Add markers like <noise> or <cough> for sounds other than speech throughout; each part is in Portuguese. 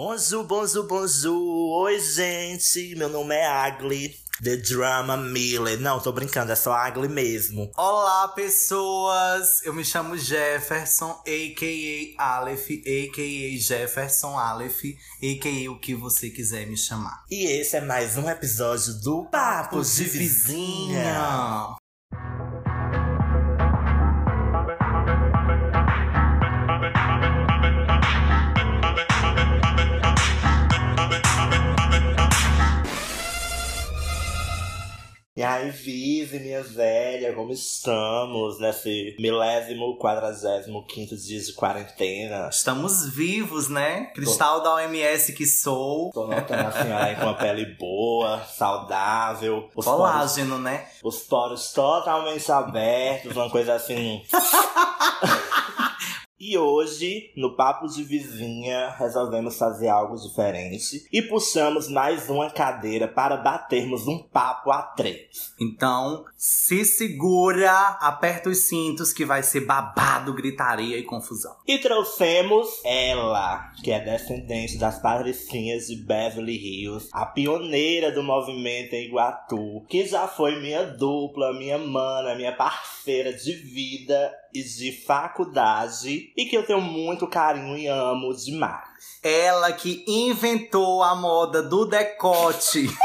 Bonjour, bonjour, bonjour. Oi, gente. Meu nome é Agli. The Drama Miller. Não, tô brincando, é só Agli mesmo. Olá, pessoas! Eu me chamo Jefferson, a.k.a. Aleph, a.k.a. Jefferson Aleph, a.k.a. o que você quiser me chamar. E esse é mais um episódio do Papos de Vizinha. E Vive, minha velha, como estamos nesse milésimo, quadragésimo, quinto dia de quarentena? Estamos vivos, né? Cristal da OMS que sou. Tô notando a senhora aí com uma pele boa, saudável. Os poros, Colágeno, né? os poros totalmente abertos, uma coisa assim. <laughs> E hoje, no Papo de Vizinha, resolvemos fazer algo diferente e puxamos mais uma cadeira para batermos um papo a três. Então, se segura, aperta os cintos que vai ser babado, gritaria e confusão. E trouxemos ela, que é descendente das patricinhas de Beverly Hills, a pioneira do movimento em Iguatu, que já foi minha dupla, minha mana, minha parceira de vida e de faculdade, e que eu tenho muito carinho e amo demais. Ela que inventou a moda do decote. <laughs>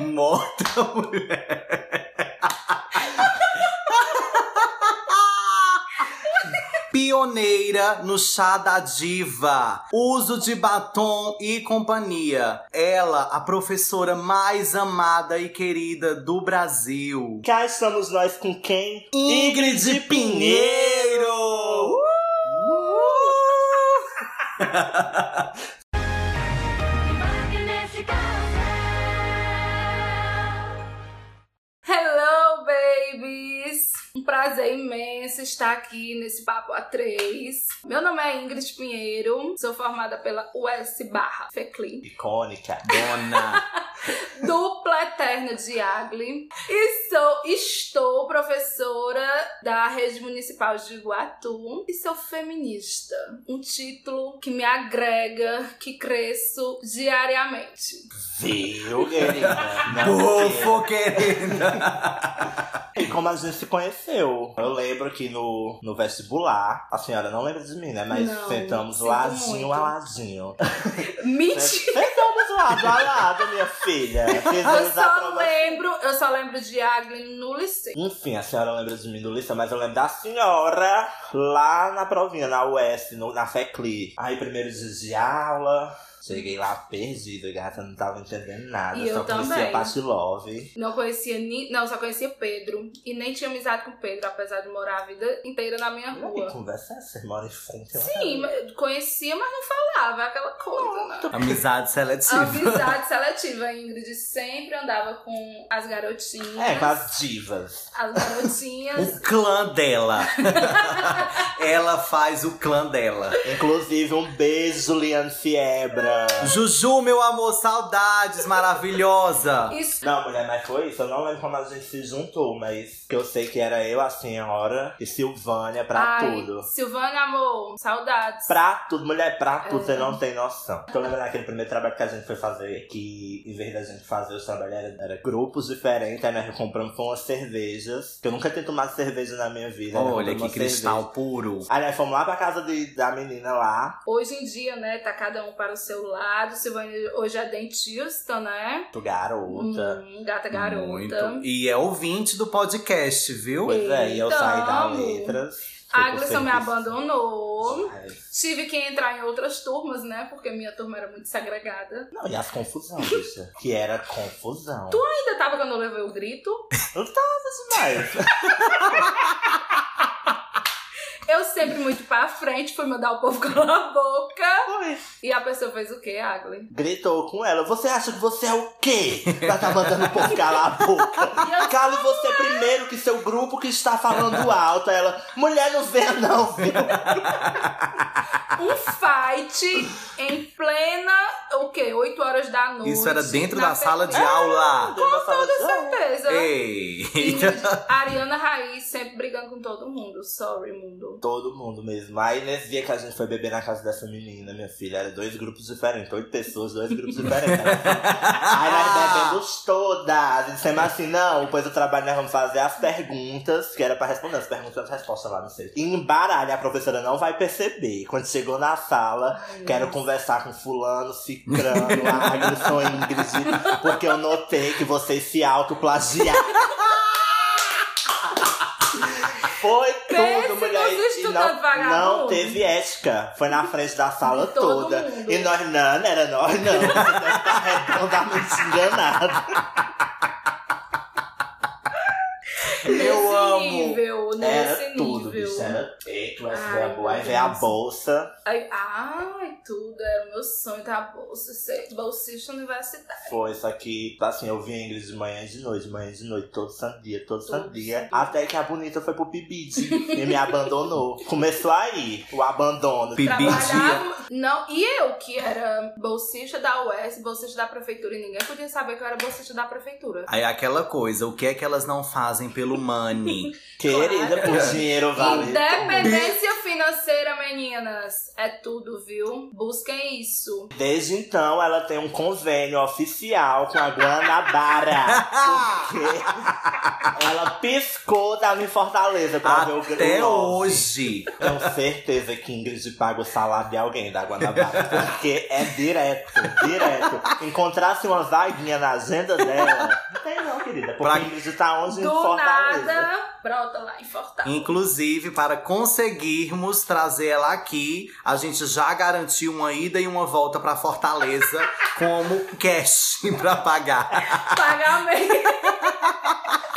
Morta mulher. Pioneira no chá da diva, uso de batom e companhia. Ela, a professora mais amada e querida do Brasil. Cá estamos nós com quem? Ingrid Pinheiro! Hello, <laughs> <laughs> imenso estar aqui nesse Papo A3. Meu nome é Ingrid Pinheiro, sou formada pela US barra FECLI, Icônica. Dona. <laughs> <laughs> dupla eterna de Agli, e sou, estou professora da Rede Municipal de Iguatu e sou feminista. Um título que me agrega, que cresço diariamente. Viu, querida? <laughs> Não Bufo, querida. <laughs> E como a gente se conheceu? Eu lembro que no, no vestibular, a senhora não lembra de mim, né? Mas Não, sentamos ladinho muito. a ladinho. Mentira! Sentamos lado a lado, minha filha. Eu Fizemos a só lembro, eu só lembro de Agli no liceu. Enfim, a senhora lembra de mim do liceu, mas eu lembro da senhora lá na provinha, na US, no, na FECLI. Aí, primeiro dia de aula, cheguei lá perdido, gata, não tava entendendo nada. E eu só conhecia também. Não conhecia ni... Não, só conhecia Pedro. E nem tinha amizade com Pedro, apesar de morar a vida inteira na minha Que rua. conversa é essa? Você mora em frente? Sim, mas conhecia, mas não falava, aquela coisa, né? Amizade seletiva. Amizade seletiva. A Ingrid sempre andava com as garotinhas. É, com as divas. As garotinhas. O clã dela. <laughs> Ela faz o clã dela. Inclusive, um beijo, Liane Fiebra. Juju, meu amor, saudades, maravilhosa. Isso. Não, mulher, mas foi isso. Eu não lembro como a gente se juntou, mas que eu sei que era eu, a senhora e Silvânia pra Ai, tudo. Silvânia, amor, saudades. Pra tudo, mulher, pra tudo, É. você não tem noção. Eu lembro daquele primeiro trabalho que a gente foi fazer, que em vez da gente fazer os trabalhos, era, era grupos diferentes, aí nós compramos umas cervejas, que eu nunca tinha tomado cerveja na minha vida. né? Olha que cristal cerveja. puro. Aí nós fomos lá pra casa de, da menina lá, Hoje em dia, né, tá cada um para o seu lado. Silvânia hoje é dentista, né? garota. Hum, gata garota. Muito. E é ouvinte do podcast, viu? Pois é, e eu saí da Então, letras. A Glisson me abandonou. Ai, Tive que entrar em outras turmas, né? Porque minha turma era muito segregada. Não, e as confusões, bicha. Que era confusão. Ainda tava quando eu levei o grito. Não tava demais. <laughs> Eu sempre muito pra frente, fui mandar o povo <laughs> calar a boca. Foi. E a pessoa fez o quê, Agli? Gritou com ela. Você acha que você é o quê? Pra tá mandando o povo calar a boca. <laughs> Cale você primeiro que seu grupo que está falando alto. Aí Ela, mulher, não venha não, viu? um fight em plena, o quê? 8 horas da noite. Isso era dentro da fe- sala de aula. Fala Com de- certeza. Ei. Ingrid, <laughs> Ariana Raiz sempre brigando com todo mundo. Sorry, mundo. Todo mundo mesmo. Aí nesse dia que a gente foi beber na casa dessa menina, minha filha, era dois grupos diferentes, oito pessoas, dois grupos diferentes. <laughs> Aí nós bebemos todas. E dissemos assim, não, depois do trabalho nós vamos fazer as perguntas, que era pra responder as perguntas e as respostas lá, não sei. E embaralha, a professora não vai perceber. Quando chegou na sala, Ai, quero nossa. conversar com fulano, cicrano, <laughs> Aglisson, Ingrid, porque eu notei que vocês se autoplagiaram. <laughs> Foi E não, não teve ética. Foi na frente da sala toda. mundo. E nós, não, não era nós, não. Deve estar redondamente enganado. Nesse amo. nível, nesse Era tudo, nível. bicho. Era feito, essa Ai, foi a boa. Aí meu veio a bolsa. Ai, ai, tudo. Era o meu sonho ter a bolsa, ser bolsista universitário. Foi, só que, assim, eu vi a Ingrid de manhã e de noite, de manhã e de noite, todo santo dia, todo santo Todo dia. santo dia. Até que a bonita foi pro Pibide <laughs> e me abandonou. Começou aí o abandono. Pi- Trabalhava. Não, e eu, que era bolsista da UES, bolsista da prefeitura, e ninguém podia saber que eu era bolsista da prefeitura. Aí aquela coisa, o que é que elas não fazem pelo money? <laughs> Querida, Claro. por dinheiro vale. Independência financeira, meninas, é tudo, viu? Busquem isso. Desde então, ela tem um convênio oficial com a Guanabara. <laughs> Porque ela piscou, tava em Fortaleza pra ver o Até hoje. Tenho certeza que Ingrid paga o salário de alguém da Guanabara. Porque é direto, direto. Encontrasse uma vaguinha na agenda dela. Não tem não, querida. Porque Pra- Ingrid tá onde? em Do Fortaleza. nada, brota lá em Fortaleza. Inclusive, para conseguirmos trazer ela aqui, a gente já garantiu uma ida e uma volta pra Fortaleza <laughs> como cash <laughs> pra pagar. Pagamento. <laughs>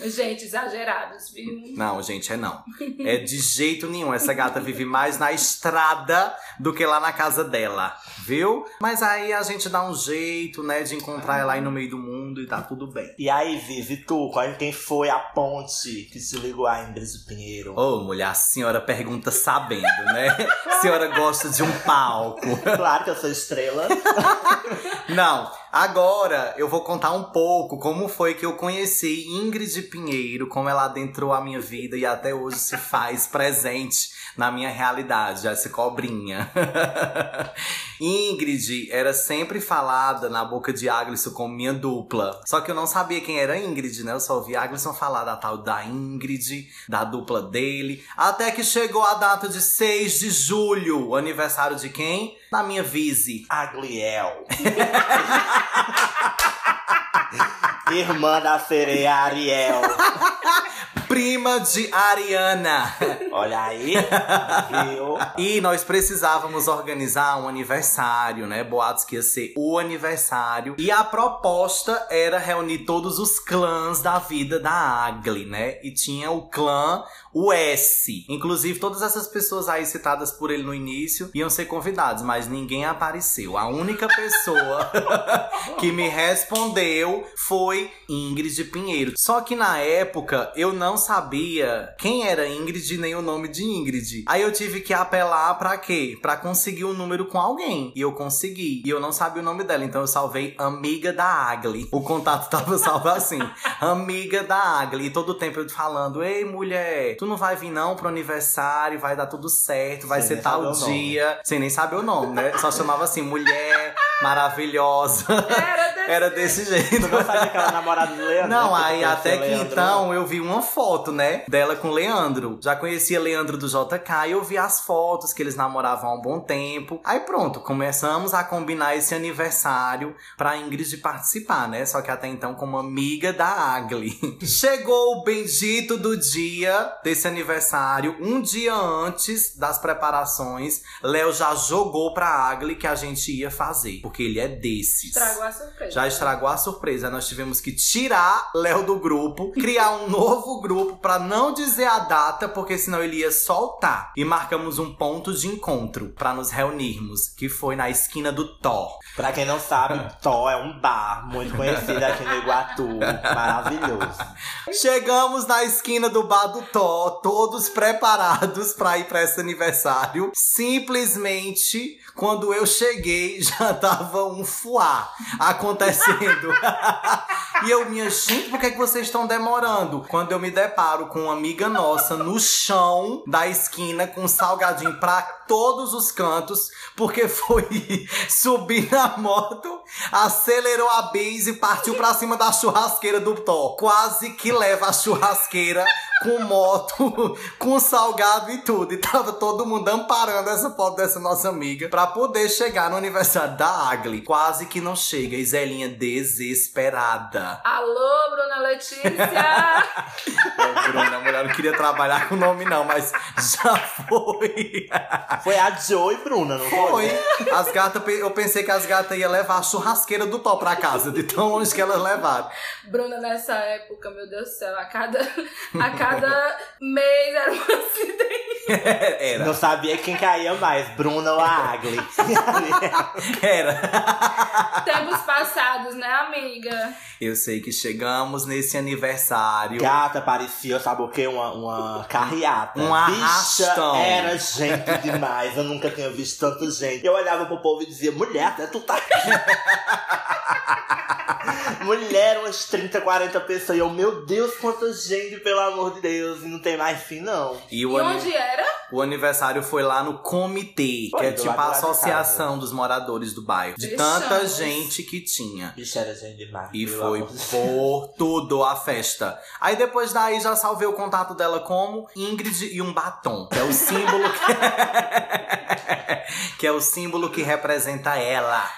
<laughs> Gente, exagerados, viu? Não, gente, é não. É de jeito nenhum. Essa gata vive mais na estrada do que lá na casa dela, viu? Mas aí a gente dá um jeito, né, de encontrar ela aí no meio do mundo e tá tudo bem. E aí, Vivi, tu, qual- quem foi a ponte que se ligou a Ingrid Pinheiro? Ô, mulher, a senhora pergunta sabendo, né? A senhora gosta de um palco. Claro que eu sou estrela. <laughs> Não, agora eu vou contar um pouco como foi que eu conheci Ingrid Pinheiro, como ela adentrou a minha vida e até hoje se faz <laughs> presente na minha realidade, essa cobrinha. <laughs> Ingrid era sempre falada na boca de Aglisson como minha dupla. Só que eu não sabia quem era Ingrid, né? Eu só ouvi Aglisson falar da tal da Ingrid, da dupla dele. Até que chegou a data de 6 de julho, o aniversário de quem? Da minha Vise. Agliel. <laughs> Irmã da sereia Ariel. <laughs> prima de Ariana. <laughs> Olha aí, viu? E nós precisávamos organizar um aniversário, né? Boatos que ia ser o aniversário. E a proposta era reunir todos os clãs da vida da Agli, né? E tinha o clã o S. Inclusive, todas essas pessoas aí citadas por ele no início iam ser convidados, mas ninguém apareceu. A única pessoa <laughs> que me respondeu foi Ingrid Pinheiro. Só que na época eu não sabia quem era Ingrid nem o nome de Ingrid. Aí eu tive que apelar pra quê? Pra conseguir um número com alguém. E eu consegui. E eu não sabia o nome dela, então eu salvei Amiga da Agli. O contato <laughs> tava salvo assim: Amiga da Agli. E todo tempo eu falando: Ei, mulher, tu não vai vir não pro aniversário, vai dar tudo certo, vai Sem ser tal dia. Sem nem saber o nome, né? Só chamava assim: mulher maravilhosa. Era <laughs> desse Era desse jeito. Tu não sabe aquela namorada do Leandro? Não, né? Que aí até que Leandro? então eu vi uma foto, né? Dela com o Leandro. Já conhecia Leandro do JK e eu vi as fotos que eles namoravam há um bom tempo. Aí pronto, começamos a combinar esse aniversário pra Ingrid participar, né? Só que até então como amiga da Agli. <laughs> Chegou o bendito do dia desse aniversário, um dia antes das preparações, Léo já jogou pra Agli que a gente ia fazer, porque ele é desses. Estragou a surpresa. já estragou a surpresa. Nós tivemos que tirar Léo do grupo, criar um <laughs> novo grupo para não dizer a data, porque senão ele ia soltar. E marcamos um ponto de encontro para nos reunirmos, que foi na esquina do Thor. Pra quem não sabe, <laughs> Thor é um bar muito conhecido aqui no Iguatu. Maravilhoso. Chegamos na esquina do bar do Thor, todos preparados para ir para esse aniversário. Simplesmente, quando eu cheguei, <laughs> já tava um fuá acontecendo. <laughs> e eu, minha gente, por que, é que vocês estão demorando? Quando eu me deparo com uma amiga nossa no chão da esquina com um salgadinho pra todos os cantos, porque foi <laughs> subir na moto, acelerou a base e partiu pra cima da churrasqueira do Thor. Quase que leva a churrasqueira com moto, <laughs> com salgado e tudo. E tava todo mundo amparando essa foto dessa nossa amiga pra poder chegar no aniversário da Agli. Quase que não chega. E Zelinha desesperada. Alô, Bruna Letícia! <laughs> Bruna, a mulher não queria trabalhar com o nome não, mas já foi. Foi a Joe e Bruna, não foi? Foi. As gatas, eu pensei que as gatas iam levar a churrasqueira do Tó pra casa, de tão longe que elas levaram. Bruna, nessa época, meu Deus do céu, a cada, a cada mês era um acidente. <laughs> Era. Não sabia quem caía mais, Bruna ou a Agli. <laughs> Era. Tempos passados, né, amiga? Eu sei que chegamos nesse aniversário. Gata parecia, sabe o quê? Uma, uma carreata. Um arrastão. Bicha, era gente demais. Eu nunca tinha visto tanta gente. Eu olhava pro povo e dizia, mulher, até tu tá aqui. <laughs> <laughs> mulher, umas 30, 40 pessoas. E eu, meu Deus, quanta gente, pelo amor de Deus. E não tem mais fim, não. E E o, ani- onde era? o aniversário foi lá no comitê, que é tipo a associação dos moradores do bairro. De tanta gente que tinha. Bicha, era gente demais. E foi por tudo a festa. Aí depois daí já salvei o contato dela como Ingrid e um batom, que é o símbolo que, <laughs> que é o símbolo que representa ela.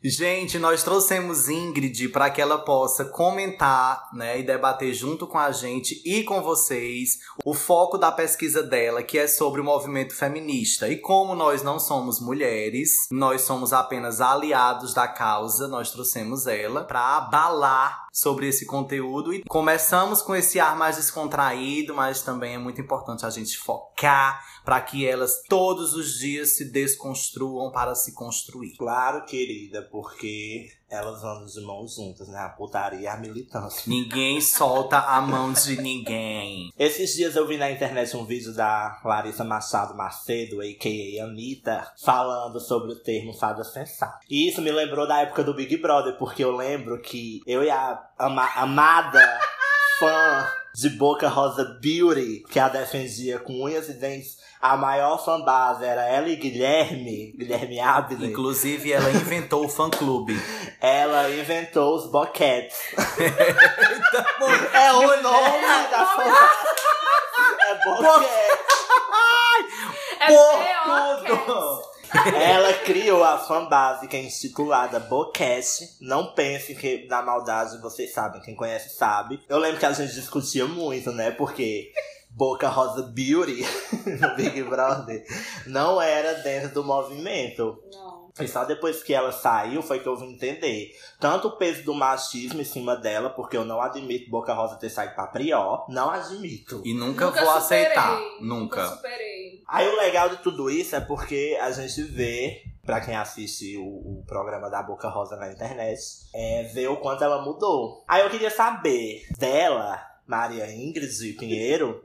Gente, nós trouxemos Ingrid para que ela possa comentar, né, e debater junto com a gente e com vocês o foco da pesquisa dela, que é sobre o movimento feminista. E como nós não somos mulheres, nós somos apenas aliados da causa, nós trouxemos ela para abalar sobre esse conteúdo e começamos com esse ar mais descontraído, mas também é muito importante a gente focar para que elas todos os dias se desconstruam para se construir. Claro, querida, porque elas andam de mãos juntas, né? A putaria e a militância. Ninguém solta a mão de ninguém. Esses dias eu vi na internet um vídeo da Larissa Machado Macedo, a.k.a. Anitta, falando sobre o termo fada sensata. E isso me lembrou da época do Big Brother, porque eu lembro que eu e a ama- amada fã de Boca Rosa Beauty, que a defendia com unhas e dentes, a maior fanbase era ela e Guilherme, Guilherme Abner. Inclusive, ela inventou o fã-clube. <laughs> Ela inventou os boquetes. é o nome da fanbase. É boquete. <laughs> É Por tudo! Ela criou a fanbase que é intitulada Bocast. Não pense que na maldade vocês sabem, quem conhece sabe. Eu lembro que a gente discutia muito, né? Porque Boca Rosa Beauty <laughs> no Big Brother não era dentro do movimento. Não. E só depois que ela saiu foi que eu vim entender. Tanto o peso do machismo em cima dela, porque eu não admito Boca Rosa ter saído pra Prió. Não admito. E nunca, Nunca vou superei, aceitar. Nunca Nunca. superei. Aí o legal de tudo isso é porque a gente vê, pra quem assiste o, o programa da Boca Rosa na internet, é ver o quanto ela mudou. Aí eu queria saber dela, Maria Ingrid Pinheiro,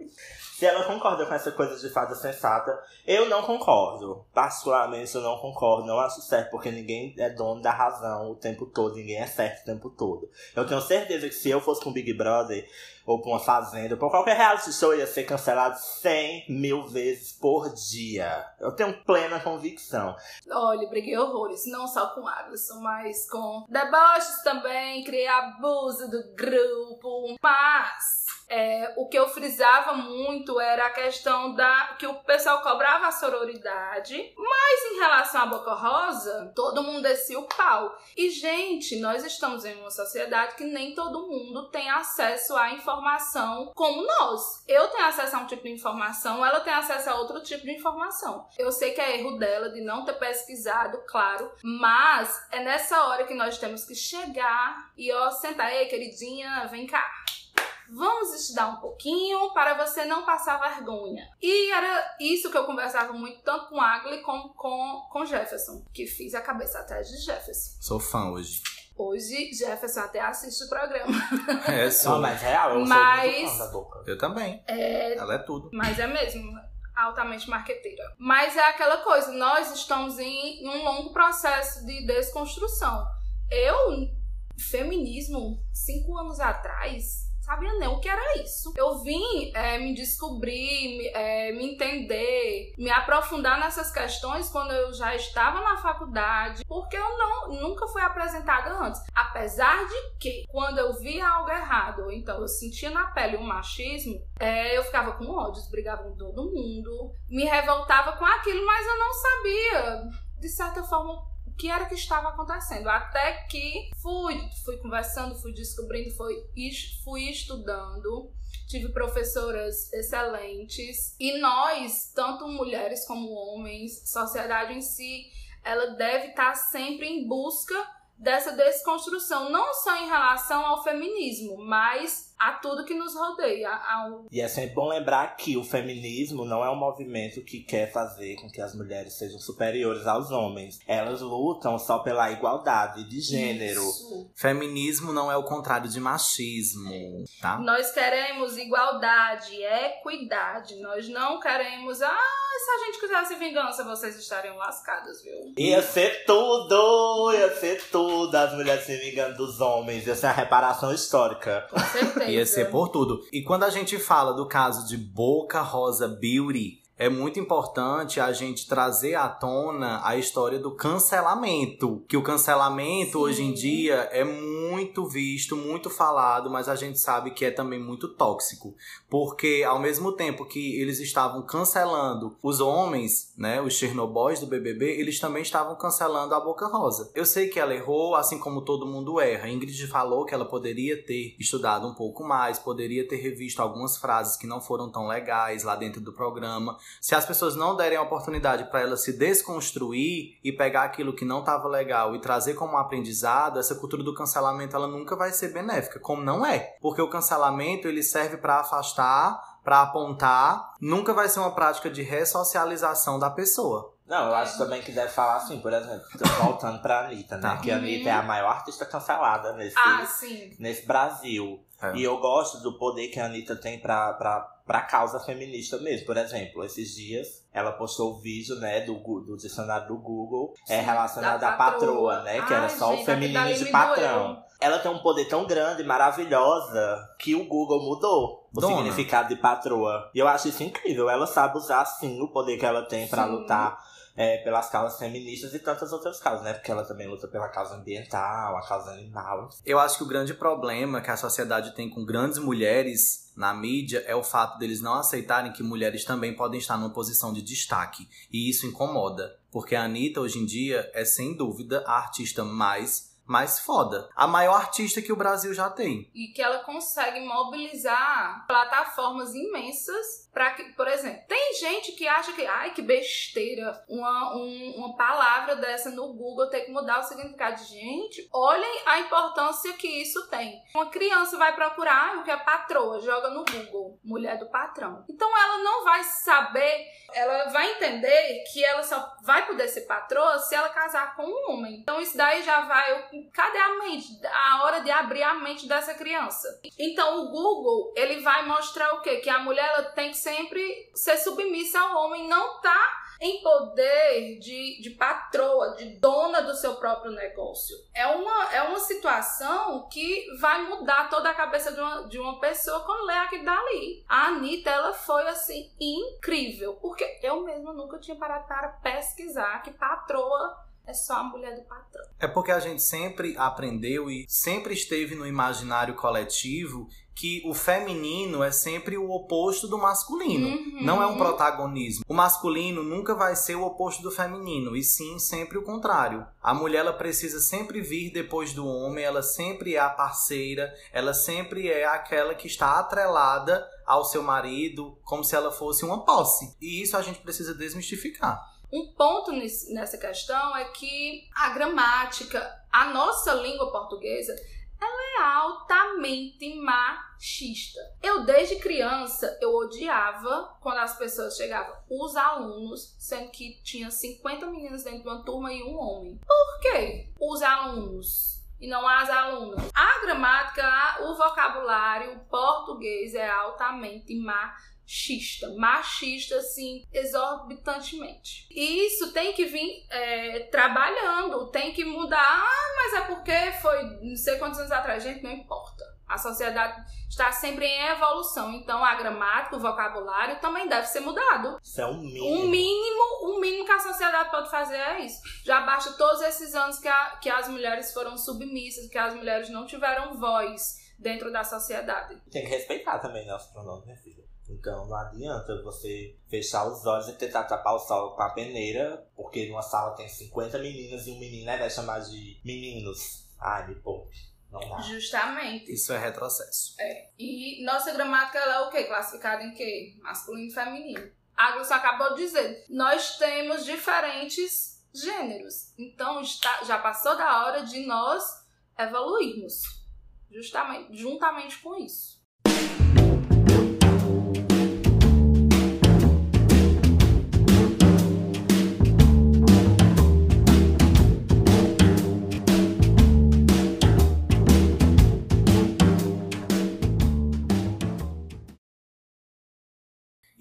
se ela concorda com essa coisa de fada sensata. Eu não concordo. Particularmente eu não concordo. Não acho certo, porque ninguém é dono da razão o tempo todo. Ninguém é certo o tempo todo. Eu tenho certeza que se eu fosse com o Big Brother, ou pra uma fazenda, ou pra qualquer reality show, ia ser cancelado 100 mil vezes por dia. Eu tenho plena convicção. Olha, briguei horrores, não só com Aglisson, mas com deboches também, criei abuso do grupo. Mas é, o que eu frisava muito era a questão da que o pessoal cobrava a sororidade, mas em relação à Boca Rosa, todo mundo descia o pau. E, gente, nós estamos em uma sociedade que nem todo mundo tem acesso à informação como nós. Eu tenho acesso a um tipo de informação, ela tem acesso a outro tipo de informação. Eu sei que é erro dela de não ter pesquisado, claro, mas é nessa hora que nós temos que chegar e, ó, sentar, ei, queridinha, vem cá Vamos estudar um pouquinho para você não passar vergonha. E era isso que eu conversava muito, tanto com Agli como com, com Jefferson, que fiz a cabeça atrás de Jefferson. Sou fã hoje. Hoje, Jefferson até assiste o programa. <laughs> É, sou. Não, mas real, eu Mas- sou muito fã da boca. Eu também. É, Ela é tudo. Mas é mesmo, altamente marqueteira. Mas é aquela coisa, nós estamos em, em um longo processo de desconstrução. Eu, feminismo, cinco anos atrás, sabia nem o que era isso. Eu vim é, me descobrir, me, é, me entender, me aprofundar nessas questões quando eu já estava na faculdade, porque eu não nunca fui apresentada antes. Apesar de que, quando eu via algo errado, ou então eu sentia na pele um machismo, é, eu ficava com ódios, brigava com todo mundo, me revoltava com aquilo, mas eu não sabia, de certa forma, o que era que estava acontecendo. Até que fui, fui conversando, fui descobrindo, fui, fui estudando. Tive professoras excelentes. E nós, tanto mulheres como homens, sociedade em si, ela deve estar sempre em busca dessa desconstrução, não só em relação ao feminismo, mas a tudo que nos rodeia, ao E é sempre bom lembrar que o feminismo não é um movimento que quer fazer com que as mulheres sejam superiores aos homens. Elas lutam só pela igualdade de gênero. Isso. Feminismo não é o contrário de machismo, tá? Nós queremos igualdade, equidade. Nós não queremos. Ah, se a gente quisesse vingança, vocês estariam lascadas, viu? Ia ser tudo! Ia ser tudo! As mulheres se vingando dos homens. Ia ser a reparação histórica. Com certeza. Ia ser por tudo. E quando a gente fala do caso de Boca Rosa Beauty, é muito importante a gente trazer à tona a história do cancelamento. Que o cancelamento Sim. hoje em dia é muito visto, muito falado, mas a gente sabe que é também muito tóxico. Porque ao mesmo tempo que eles estavam cancelando os homens, né, os Chernobóis do BBB, eles também estavam cancelando a Boca Rosa. Eu sei que ela errou, assim como todo mundo erra. Ingrid falou que ela poderia ter estudado um pouco mais, poderia ter revisto algumas frases que não foram tão legais lá dentro do programa. Se as pessoas não derem a oportunidade para ela se desconstruir e pegar aquilo que não estava legal e trazer como aprendizado, essa cultura do cancelamento ela nunca vai ser benéfica, como não é. Porque o cancelamento ele serve para afastar, para apontar, nunca vai ser uma prática de ressocialização da pessoa. Não, eu acho também que deve falar assim, por exemplo, voltando pra Anitta, né? Tá. Que a Anitta é a maior artista cancelada nesse, Ah, sim. nesse Brasil. É. E eu gosto do poder que a Anitta tem pra, pra, pra causa feminista mesmo. Por exemplo, esses dias ela postou o vídeo, né, do, do dicionário do Google é Sim, relacionado da à patroa, patroa. né? Que era Ai, só gente, o feminino de patrão. doeu. Ela tem um poder tão grande, maravilhosa, que o Google mudou o Dona. significado de patroa. E eu acho isso incrível. Ela sabe usar, sim, o poder que ela tem pra Sim. lutar é, pelas causas feministas e tantas outras causas, né? Porque ela também luta pela causa ambiental, a causa animal. Eu acho que o grande problema que a sociedade tem com grandes mulheres na mídia é o fato deles não aceitarem que mulheres também podem estar numa posição de destaque. E isso incomoda. Porque a Anitta, hoje em dia, é sem dúvida a artista mais, mais foda. A maior artista que o Brasil já tem. E que ela consegue mobilizar plataformas imensas que, por exemplo, tem gente que acha que, ai, que besteira, uma, um- uma palavra dessa no Google ter que mudar o significado. Gente, olhem a importância que isso tem. Uma criança vai procurar o que é patroa, joga no Google, mulher do patrão. Então ela não vai saber, ela vai entender que ela só vai poder ser patroa se ela casar com um homem. Então isso daí já vai, cadê a mente? A hora de abrir a mente dessa criança. Então o Google, ele vai mostrar o quê? Que a mulher ela tem que sempre ser submissa ao homem, não tá em poder de, de patroa, de dona do seu próprio negócio. É uma, é uma situação que vai mudar toda a cabeça de uma, de uma pessoa quando lê aquilo dali. A Anitta, ela foi assim, incrível. Porque eu mesma nunca tinha parado para pesquisar que patroa é só a mulher do patrão. É porque a gente sempre aprendeu e sempre esteve no imaginário coletivo que o feminino é sempre o oposto do masculino. Uhum. Não é um protagonismo. O masculino nunca vai ser o oposto do feminino, e sim sempre o contrário. A mulher ela precisa sempre vir depois do homem, ela sempre é a parceira, ela sempre é aquela que está atrelada ao seu marido, como se ela fosse uma posse. E isso a gente precisa desmistificar. Um ponto nessa questão é que a gramática, a nossa língua portuguesa, ela é altamente machista. Eu, desde criança, eu odiava quando as pessoas chegavam, os alunos, sendo que tinha 50 meninas dentro de uma turma e um homem. Por quê? Os alunos e não as alunas. A gramática, o vocabulário português é altamente machista. Machista, assim, exorbitantemente. E isso tem que vir é, trabalhando, tem que mudar. Ah, mas é porque foi não sei quantos anos atrás. Gente, não importa. A sociedade está sempre em evolução. Então, a gramática, o vocabulário também deve ser mudado. Isso é um mínimo. Um mínimo, o mínimo que a sociedade pode fazer é isso. Já basta todos esses anos que, a- que as mulheres foram submissas, que as mulheres não tiveram voz dentro da sociedade. Tem que respeitar também nossos pronomes, né, filha? Então não adianta você fechar os olhos e tentar tapar o sol com a peneira, porque numa sala tem 50 meninas e um menino, né? Vai chamar de meninos. Ai, me poupe. Não dá. Justamente. Isso é retrocesso. E nossa gramática ela é o quê? Classificada em quê? Masculino e feminino. A Gluce acabou de dizer. Nós temos diferentes gêneros. Então está, já passou da hora de nós evoluirmos. Justamente, juntamente com isso.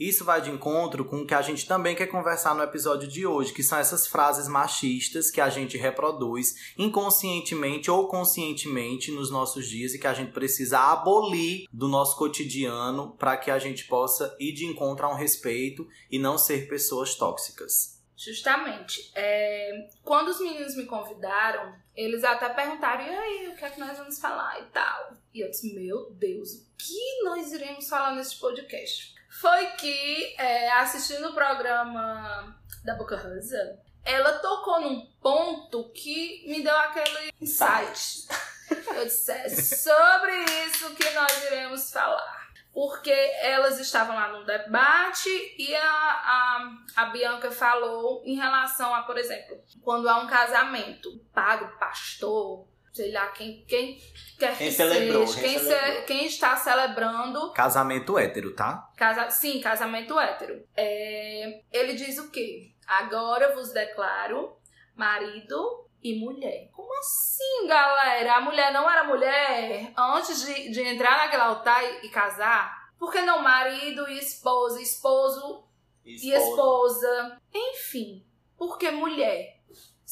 Isso vai de encontro com o que a gente também quer conversar no episódio de hoje, que são essas frases machistas que a gente reproduz inconscientemente ou conscientemente nos nossos dias e que a gente precisa abolir do nosso cotidiano para que a gente possa ir de encontro a um respeito e não ser pessoas tóxicas. Justamente. É, quando os meninos me convidaram, eles até perguntaram: e aí, o que é que nós vamos falar e tal? E eu disse: meu Deus, o que nós iremos falar nesse podcast? Foi que, é, assistindo o programa da Boca Rosa, ela tocou num ponto que me deu aquele insight. <laughs> Eu disse: é sobre isso que nós iremos falar porque elas estavam lá no debate e a, a, a Bianca falou em relação a, por exemplo, quando há um casamento, padre, pastor, sei lá, quem, quem quer Quem que celebrou, seja, quem quem, celebrou. ce- quem está celebrando, Casamento hétero, tá? casa, sim, casamento hétero. É, ele diz o quê? Agora vos declaro marido e mulher. Como assim, galera? A mulher não era mulher antes de, de entrar naquele altar e, e casar? Por que não marido e esposa, esposo e esposa? Enfim, por que mulher?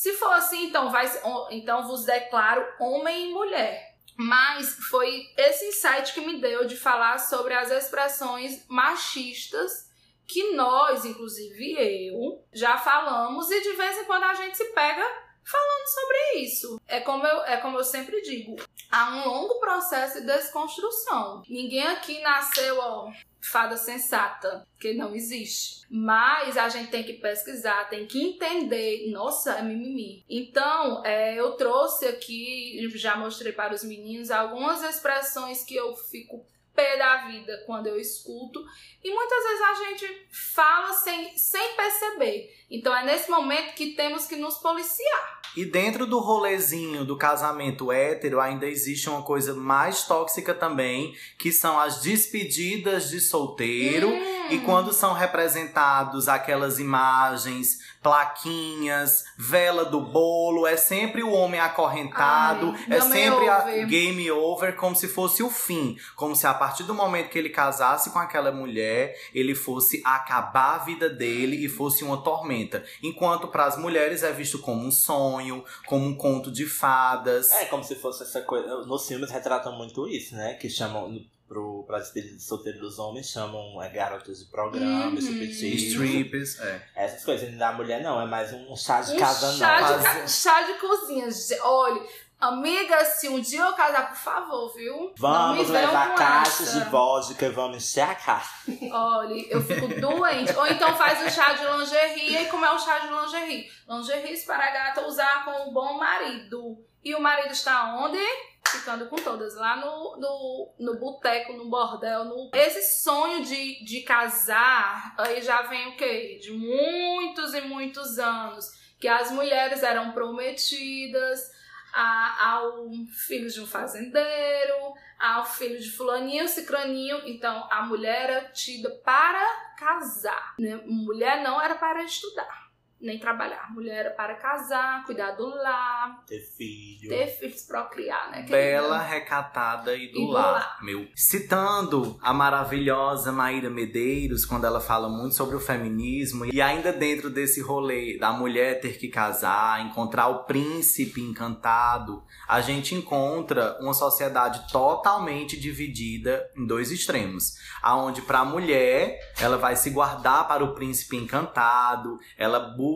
Se for assim, então vai então vos declaro homem e mulher. Mas foi esse insight que me deu de falar sobre as expressões machistas que nós, inclusive eu, já falamos e de vez em quando a gente se pega falando sobre isso. É como eu, é como eu sempre digo, há um longo processo de desconstrução. Ninguém aqui nasceu, ó, fada sensata, que não existe. Mas a gente tem que pesquisar, tem que entender. Nossa, é mimimi. Então, é, eu trouxe aqui, já mostrei para os meninos, algumas expressões que eu fico pé da vida quando eu escuto. E muitas vezes a gente fala sem, sem perceber. Então é nesse momento que temos que nos policiar. E dentro do rolezinho do casamento hétero ainda existe uma coisa mais tóxica também, que são as despedidas de solteiro. Hum. E quando são representados aquelas imagens, plaquinhas, vela do bolo, é sempre o homem acorrentado, Ai, é sempre a over. game over, como se fosse o fim. Como se a partir do momento que ele casasse com aquela mulher, ele fosse acabar a vida dele e fosse uma tormenta. Enquanto para as mulheres é visto como um sonho, como um conto de fadas. É como se fosse essa coisa. Nos filmes retratam muito isso, né? Que chamam. Pro, pra despedida de solteiro dos homens, chamam é, garotas de programa, Uhum. Strippers, é. Essas coisas. E da mulher não, é mais um chá de Um casa chá, não. de, ca- chá de cozinha. Olha, Amiga, se um dia eu casar, por favor, viu? Vamos levar caixas de vodka e vamos encher a cara. Olha, eu fico doente. Ou então faz o chá de lingerie. E como é o chá de lingerie? Lingerie para a gata usar com o bom marido. E o marido está onde? Ficando com todas. Lá no, no, no boteco, no bordel. No... Esse sonho de, de casar, aí já vem o quê? De muitos e muitos anos. Que as mulheres eram prometidas a, ao filho de um fazendeiro, ao filho de fulaninho, cicraninho. Então, a mulher era tida para casar. Né? Mulher não era para estudar, nem trabalhar. Mulher era para casar, cuidar do lar, Ter filho. ter filhos, procriar, né? Bela, recatada e do, E do lar, lar. meu. Citando a maravilhosa Maíra Medeiros, quando ela fala muito sobre o feminismo, e ainda dentro desse rolê da mulher ter que casar, encontrar o príncipe encantado, a gente encontra uma sociedade totalmente dividida em dois extremos. Aonde para a mulher, ela vai se guardar para o príncipe encantado, ela busca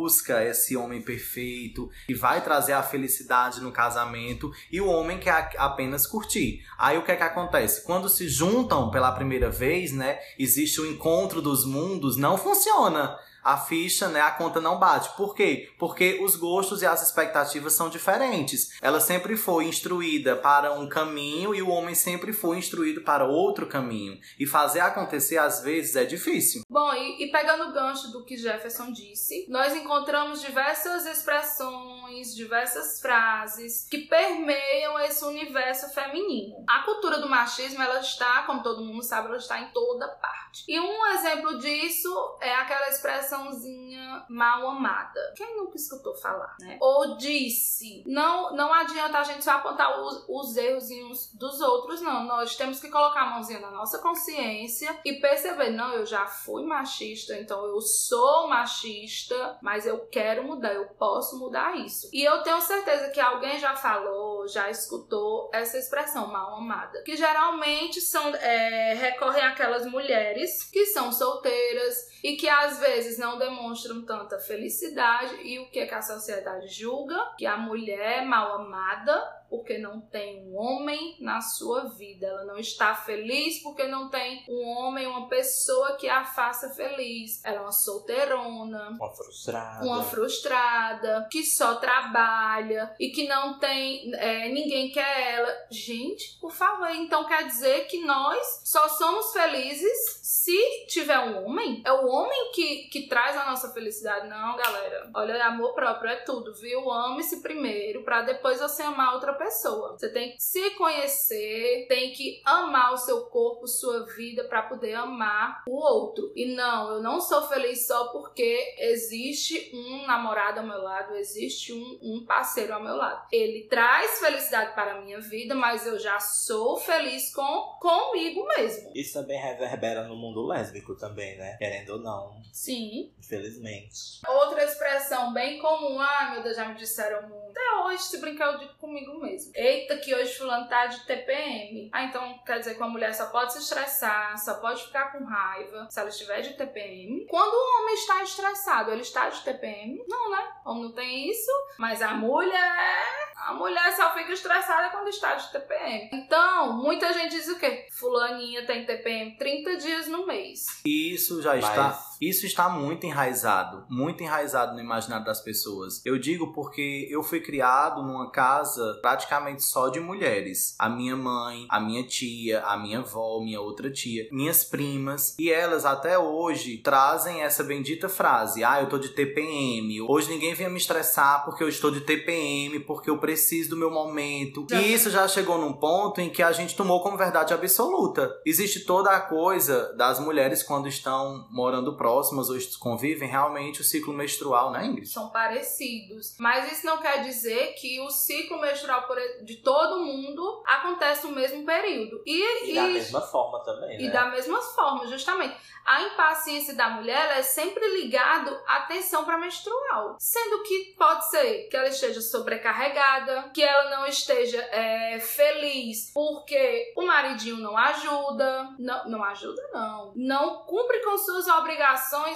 esse homem perfeito e vai trazer a felicidade no casamento e o homem quer apenas curtir. Aí o que é que acontece? Quando se juntam pela primeira vez, né, existe o encontro dos mundos, não funciona. A ficha, né, a conta não bate. Por quê? Porque os gostos e as expectativas são diferentes. Ela sempre foi instruída para um caminho e o homem sempre foi instruído para outro caminho. E fazer acontecer às vezes é difícil. Bom, e, e pegando o gancho do que Jefferson disse, nós encontramos diversas expressões, diversas frases que permeiam esse universo feminino. A cultura do machismo, ela está, como todo mundo sabe, ela está em toda parte. E um exemplo disso é aquela expressãozinha mal amada. Quem nunca escutou falar, né? Ou disse, não, não adianta a gente só apontar os, os erros dos outros, não. Nós temos que colocar a mãozinha na nossa consciência e perceber, não, eu já fui machista, então eu sou machista, mas eu quero mudar, eu posso mudar isso. E eu tenho certeza que alguém já falou, já escutou essa expressão mal amada, que geralmente são é, recorrem àquelas mulheres que são solteiras e que às vezes não demonstram tanta felicidade e o que, é que a sociedade julga? Que a mulher é mal amada porque não tem um homem na sua vida. Ela não está feliz porque não tem um homem, uma pessoa que a faça feliz. Ela é uma solteirona, Uma frustrada. uma frustrada, que só trabalha e que não tem. é, ninguém quer ela. Gente, por favor, então quer dizer que nós só somos felizes se tiver um homem? É o homem que, que traz a nossa felicidade? Não, galera. Olha, amor próprio é tudo, viu? Ame-se primeiro pra depois você amar outra pessoa. Você tem que se conhecer, tem que amar o seu corpo, sua vida pra poder amar o outro. E não, eu não sou feliz só porque existe um namorado ao meu lado, existe um, um parceiro ao meu lado. Ele traz felicidade para a minha vida, mas eu já sou feliz com comigo mesmo. Isso também reverbera no mundo lésbico também, né? Querendo ou não, Sim. infelizmente. Outra expressão bem comum, ai meu Deus, já me disseram muito. Até hoje, se brincar, eu digo comigo mesmo. Eita, que hoje fulano tá de TPM. Ah, então quer dizer que uma mulher só pode se estressar, só pode ficar com raiva se ela estiver de TPM. Quando o homem está estressado, ele está de TPM? Não, né? O homem não tem isso. Mas a mulher. A mulher só fica estressada quando está de TPM. Então, muita gente diz o quê? Fulaninha tem TPM 30 dias no mês. Isso já Mas- está, isso está muito enraizado, muito enraizado no imaginário das pessoas. Eu digo porque eu fui criado numa casa praticamente só de mulheres. A minha mãe, a minha tia, a minha avó, minha outra tia, minhas primas, e elas até hoje trazem essa bendita frase: "Ah, eu tô de TPM. Hoje ninguém vem me estressar porque eu estou de TPM, porque eu preciso do meu momento". Já- E isso já chegou num ponto em que a gente tomou como verdade absoluta. Existe toda a coisa das mulheres quando estão morando próximas ou convivem realmente o ciclo menstrual, né, Ingrid? são parecidos. Mas isso não quer dizer que o ciclo menstrual de todo mundo acontece no mesmo período. E, E da e- mesma forma também, e né? da mesma forma, justamente. A impaciência da mulher ela é sempre ligado à tensão pré-menstrual. Sendo que pode ser que ela esteja sobrecarregada, que ela não esteja é, feliz porque o maridinho não ajuda. Não, não ajuda, não. Não cumpre com suas obrigações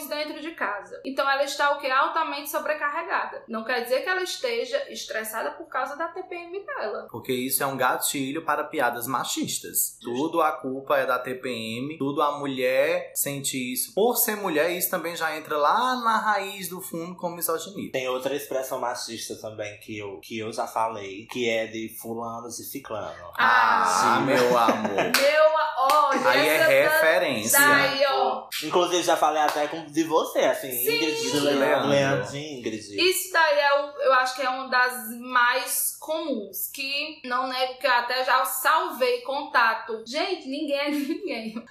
dentro de casa. Então ela está o que? Altamente sobrecarregada. Não quer dizer que ela esteja estressada por causa da TPM dela. Porque isso é um gatilho para piadas machistas. Tudo a culpa é da TPM, tudo a mulher sente isso. Por ser mulher, isso também já entra lá na raiz do fundo como misoginia. Tem outra expressão machista também que eu, que eu já falei, que é de fulanos e ciclano. Ah, Ah, meu amor. Meu, olha, Aí é referência. Daí, ó. Inclusive, já falei até com, de você, assim, Sim. Ingrid de Leandro. Leandro. De Ingrid. Isso daí é, o- eu acho que é uma das mais comuns. Que não nego que eu até já salvei contato. Gente, ninguém é de ninguém.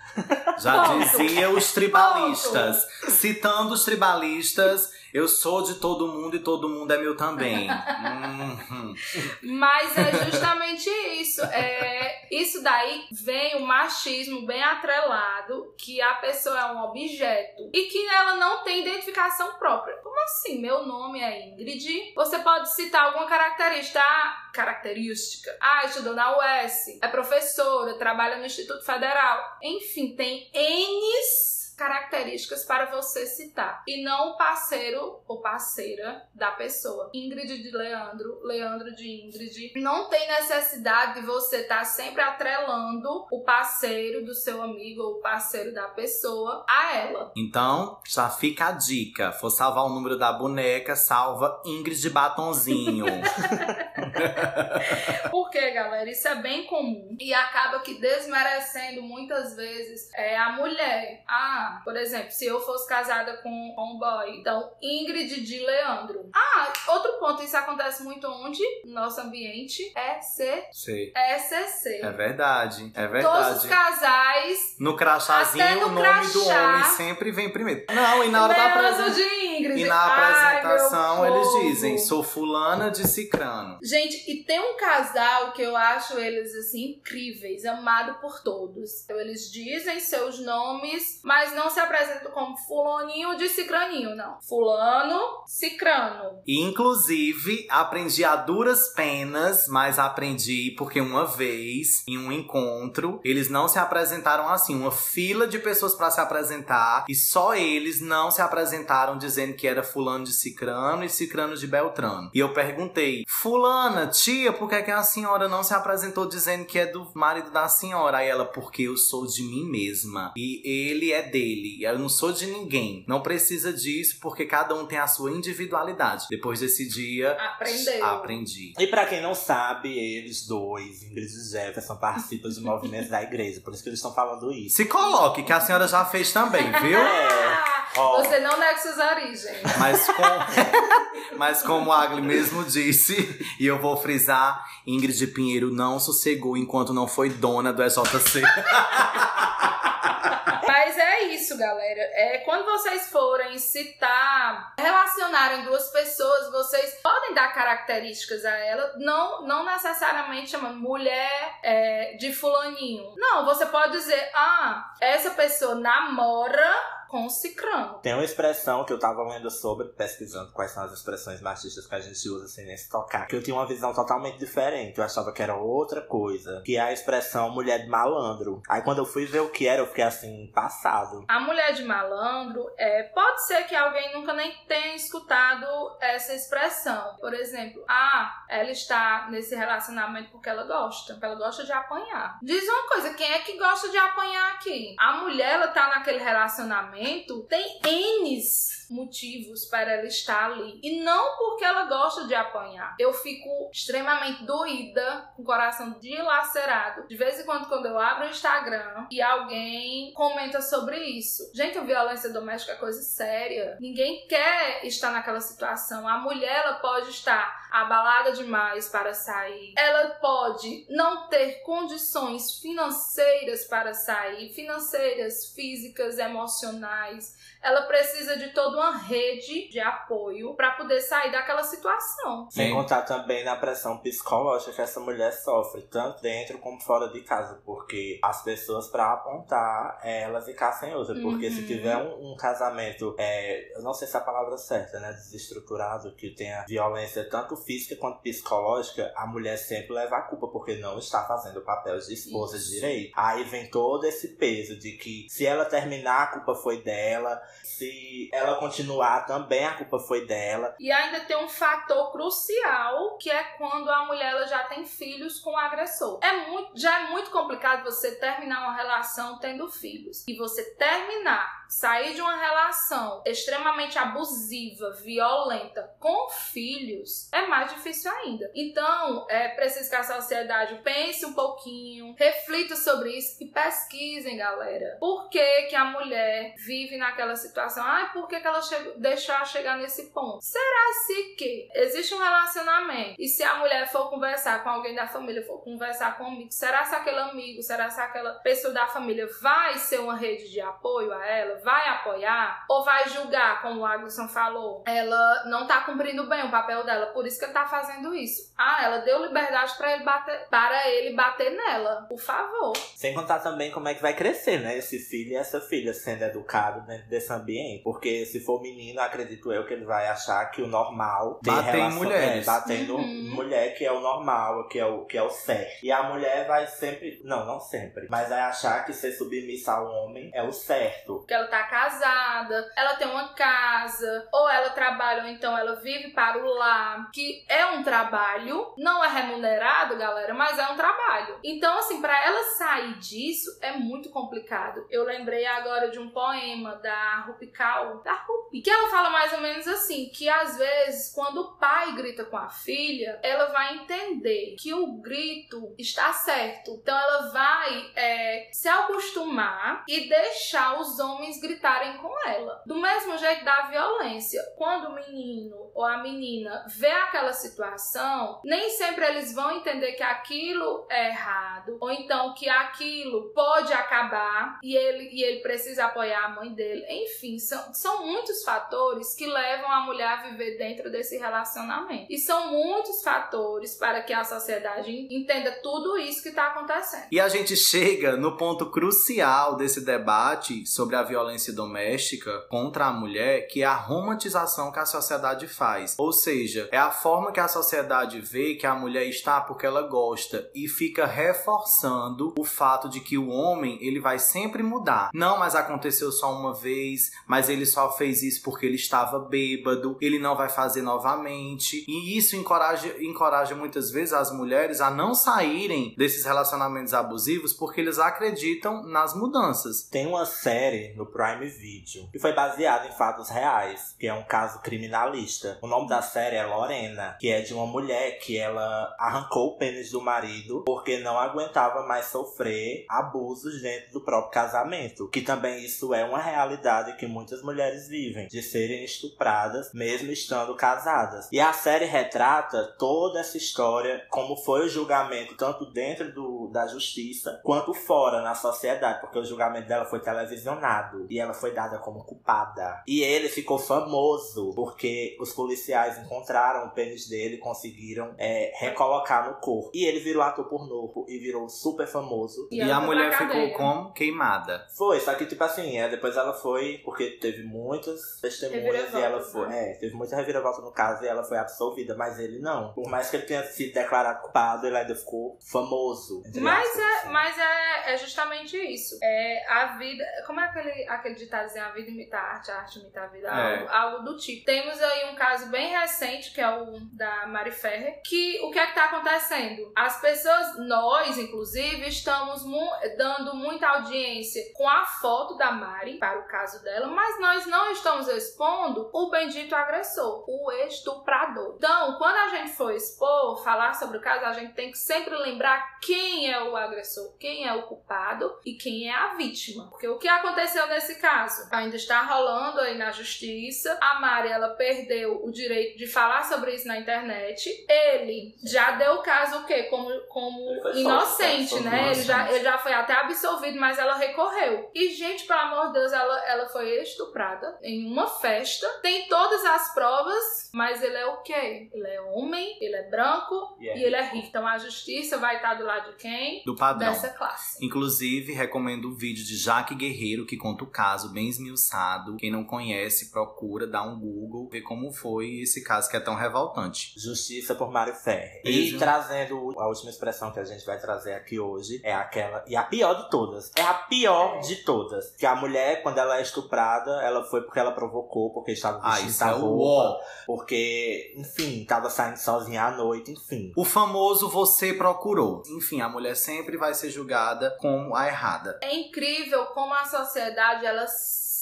Já Ponto. dizia os tribalistas. Citando os tribalistas, eu sou de todo mundo e todo mundo é meu também. Uhum. <laughs> Mas é justamente isso. É, isso daí vem o machismo bem atrelado, que a pessoa é um objeto e que ela não tem identificação própria. Como assim? Meu nome é Ingrid. Você pode citar alguma característica. Ah, característica. Ah, estudou na UES, é professora, trabalha no Instituto Federal. Enfim, tem N's características para você citar e não o parceiro ou parceira da pessoa. Ingrid de Leandro, Leandro de Ingrid. Não tem necessidade de você estar sempre atrelando o parceiro do seu amigo ou o parceiro da pessoa a ela. Então, já fica a dica. For salvar o número da boneca, salva Ingrid de batonzinho. <laughs> <laughs> Porque, galera, isso é bem comum e acaba que desmerecendo muitas vezes é, a mulher. Ah, por exemplo, se eu fosse casada com, com um boy, então Ingrid de Leandro. Ah, outro ponto, isso acontece muito onde? No nosso ambiente, EC, Sei. ECC. É verdade, é Todos os verdade. casais. No crachazinho, no o nome do crachá. homem sempre vem primeiro. Não, e na hora da apresentação. E na Ai, apresentação meu eles dizem: sou fulana de cicrano. Gente, e tem um casal que eu acho eles assim incríveis, amado por todos. Então, eles dizem seus nomes, mas não se apresentam como fulaninho de cicraninho, não. Fulano, cicrano. Inclusive, aprendi a duras penas, mas aprendi porque uma vez, em um encontro, eles não se apresentaram assim. Uma fila de pessoas pra se apresentar e só eles não se apresentaram dizendo que era fulano de cicrano e cicrano de beltrano. E eu perguntei, fulana, tia, por que, é que a senhora não se apresentou dizendo que é do marido da senhora? Aí ela, porque eu sou de mim mesma e ele é dele. Eu não sou de ninguém. Não precisa disso porque cada um tem a sua individualidade. Depois desse dia, Aprendeu. aprendi. E pra quem não sabe, eles dois, Ingrid e Jefferson, participam de movimentos da igreja. Por isso que eles estão falando isso. Se coloque, que a senhora já fez também, <laughs> viu? Ah, Ó. Você não nega suas origens. Mas, com... <laughs> Mas como a Agli mesmo disse, e eu vou frisar, Ingrid Pinheiro não sossegou enquanto não foi dona do EJC. <laughs> Mas é isso, galera. É, quando vocês forem citar, relacionarem duas pessoas, vocês podem dar características a ela, não, não necessariamente chamando mulher é, de fulaninho. Não, você pode dizer, ah, essa pessoa namora com cicrano. Tem uma expressão que eu tava lendo sobre, pesquisando quais são as expressões machistas que a gente usa sem nem se tocar, que eu tinha uma visão totalmente diferente. Eu achava que era outra coisa, que é a expressão mulher de malandro. Aí quando eu fui ver o que era, eu fiquei assim, passado. A mulher de malandro, é, pode ser que alguém nunca nem tenha escutado essa expressão. Por exemplo, ah, ela está nesse relacionamento porque ela gosta, porque ela gosta de apanhar. Diz uma coisa, quem é que gosta de apanhar aqui? A mulher, ela tá naquele relacionamento, tem N's motivos para ela estar ali. E não porque ela gosta de apanhar. Eu fico extremamente doída, com o coração dilacerado. De vez em quando, quando eu abro o Instagram e alguém comenta sobre isso. Gente, violência doméstica é coisa séria. Ninguém quer estar naquela situação. A mulher, ela pode estar abalada demais para sair. Ela pode não ter condições financeiras para sair, financeiras, físicas, emocionais. Ela precisa de toda uma rede de apoio para poder sair daquela situação. Sem contar também na pressão psicológica que essa mulher sofre, tanto dentro como fora de casa, porque as pessoas pra apontar é, elas ficassem outra. Porque se Uhum. tiver um, um casamento, é, eu não sei se é a palavra certa, né? Desestruturado, que tenha violência tanto física quanto psicológica, a mulher sempre leva a culpa, porque não está fazendo o papel de esposa Isso. direito. Aí vem todo esse peso de que se ela terminar, a culpa foi dela, Se ela continuar também, a culpa foi dela. E ainda tem um fator crucial, que é quando a mulher ela já tem filhos com o agressor. É muito, já é muito complicado você terminar uma relação tendo filhos. E você terminar, sair de uma relação extremamente abusiva, violenta com filhos, é mais difícil ainda. Então, é preciso que a sociedade pense um pouquinho, reflita sobre isso e pesquisem, galera. Por que, que a mulher vive naquela situação? Ai, por que, que ela chegou, deixou chegar nesse ponto? Será se que existe um relacionamento e se a mulher for conversar com alguém da família, for conversar com um amigo, será se aquele amigo, será se aquela pessoa da família vai ser uma rede de apoio a ela? Vai apoiar? Ou vai julgar, como o Agson falou? Ela não tá cumprindo bem o papel dela, por isso que ele tá fazendo isso. Ah, ela deu liberdade para ele bater, para ele bater nela. Por favor. Sem contar também como é que vai crescer, né? Esse filho e essa filha sendo educado dentro desse ambiente. Porque se for menino, acredito eu que ele vai achar que o normal tem bater relação, em mulheres. É, batendo uhum. mulher que é o normal, que é o, que é o certo. E a mulher vai sempre. Não, não sempre. Mas vai achar que ser submissa ao homem é o certo. Que ela tá casada, ela tem uma casa, ou ela trabalha, ou então ela vive para o lar. Que é um trabalho, não é remunerado, galera, mas é um trabalho. Então, assim, para ela sair disso é muito complicado. Eu lembrei agora de um poema da Rupi Kaur, da Rupi, que ela fala mais ou menos assim, que às vezes quando o pai grita com a filha, ela vai entender que o grito está certo. Então ela vai é, se acostumar e deixar os homens gritarem com ela. Do mesmo jeito da violência. Quando o menino ou a menina vê aquela situação, nem sempre eles vão entender que aquilo é errado, ou então que aquilo pode acabar e ele, e ele precisa apoiar a mãe dele. Enfim, são, são muitos fatores que levam a mulher a viver dentro desse relacionamento. E são muitos fatores para que a sociedade entenda tudo isso que está acontecendo. E a gente chega no ponto crucial desse debate sobre a violência doméstica contra a mulher, que é a romantização que a sociedade faz. Ou seja, é a forma que a sociedade vê que a mulher está porque ela gosta e fica reforçando o fato de que o homem ele vai sempre mudar. Não, mas aconteceu só uma vez, mas ele só fez isso porque ele estava bêbado, ele não vai fazer novamente. E isso encoraja, encoraja muitas vezes as mulheres a não saírem desses relacionamentos abusivos porque eles acreditam nas mudanças. Tem uma série no Prime Video que foi baseada em fatos reais, que é um caso criminalista. O nome da série é Lorena, que é de uma mulher que ela arrancou o pênis do marido porque não aguentava mais sofrer abusos dentro do próprio casamento. Que também isso é uma realidade que muitas mulheres vivem, de serem estupradas mesmo estando casadas. E a série retrata toda essa história, como foi o julgamento, tanto dentro do, da justiça quanto fora na sociedade, porque o julgamento dela foi televisionado e ela foi dada como culpada. E ele ficou famoso porque os policiais encontraram o pênis dele e conseguiram é, recolocar no corpo. E ele virou ator pornô e virou super famoso. E, e a mulher ficou como queimada. Foi, só que tipo assim, é, depois ela foi, porque teve muitas testemunhas e ela foi. Né? É, teve muita reviravolta no caso e ela foi absolvida, mas ele não. Por mais que ele tenha sido declarado culpado, ele ainda ficou famoso. Mas, aspas, é, assim. mas é, é justamente isso. É a vida. Como é aquele, aquele ditado assim, a vida imita a arte, a arte imita a vida? É. Algo, algo, do tipo. Temos aí um caso bem recente, que é o da Mari Ferrer, que o que é que tá acontecendo? As pessoas, nós, inclusive, estamos mu dando muita audiência com a foto da Mari, para o caso dela, mas nós não estamos expondo o bendito agressor, o estuprador. Então, quando a gente for expor, falar sobre o caso, a gente tem que sempre lembrar quem é o agressor, quem é o culpado e quem é a vítima. Porque o que aconteceu nesse caso? Ainda está rolando aí na justiça. A Mari, ela perdeu o direito de falar sobre isso na internet. Ele já deu o caso o quê? Como, como inocente, só, né? Ele já, ele já foi até absolvido, mas ela recorreu. E, gente, pelo amor de Deus, ela, ela foi estuprada em uma festa. Tem todas as provas, mas ele é o quê? Ele é homem, ele é branco yeah. É e ele é rico. Então a justiça vai estar do lado de quem? Do padrão. dessa classe. Inclusive, recomendo o vídeo de Jaque Guerreiro, que conta o caso bem esmiuçado. Quem não conhece, procura, dá um Google, ver como foi esse caso que é tão revoltante. Justiça por Mário Ferri. Beijo. E trazendo a última expressão que a gente vai trazer aqui hoje é aquela. E a pior de todas. É a pior É. de todas. Que a mulher, quando ela é estuprada, ela foi porque ela provocou, porque estava Ah, vestindo isso é a o roupa, ó. porque, enfim, tava saindo sozinha à noite, enfim. O famoso você procurou. Enfim, a mulher sempre vai ser julgada como a errada. É incrível como a sociedade ela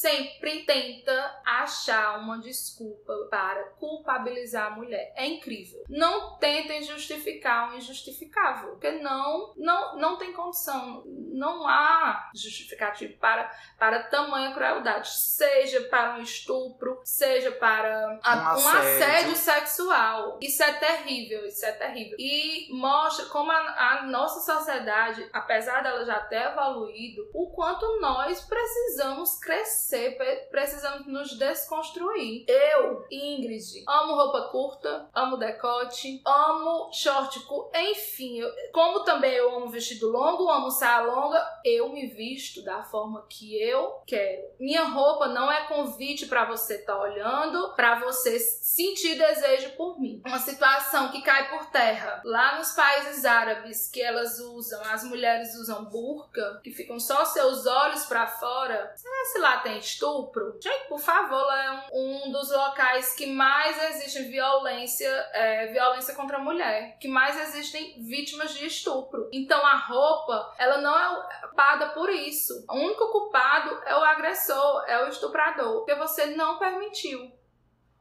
sempre tenta achar uma desculpa para culpabilizar a mulher. É incrível. Não tentem justificar o injustificável, porque não não não tem condição, não há justificativo para para tamanha crueldade, seja para um estupro, seja para a- Um um assédio. assédio sexual. Isso é terrível, isso é terrível. E mostra como a, a nossa sociedade, apesar dela já ter evoluído, o quanto nós precisamos crescer, pre- precisamos nos desconstruir. Eu, Ingrid, amo roupa curta, amo decote, amo short enfim, eu- como também eu amo vestido longo, amo saia longa, eu me visto da forma que eu quero. Minha roupa não é convite pra você estar olhando, pra você sentir desejo por mim. Uma situação que cai por terra. Lá nos países árabes que elas usam, as mulheres usam burca, que ficam só seus olhos pra fora. Será se lá tem estupro? Gente, por favor, lá é um, um dos locais que mais existe violência, é, violência contra a mulher, que mais existem vítimas de estupro. Então a roupa, ela não é culpada por isso. O único culpado é o agressor, é o estuprador, porque você não permitiu.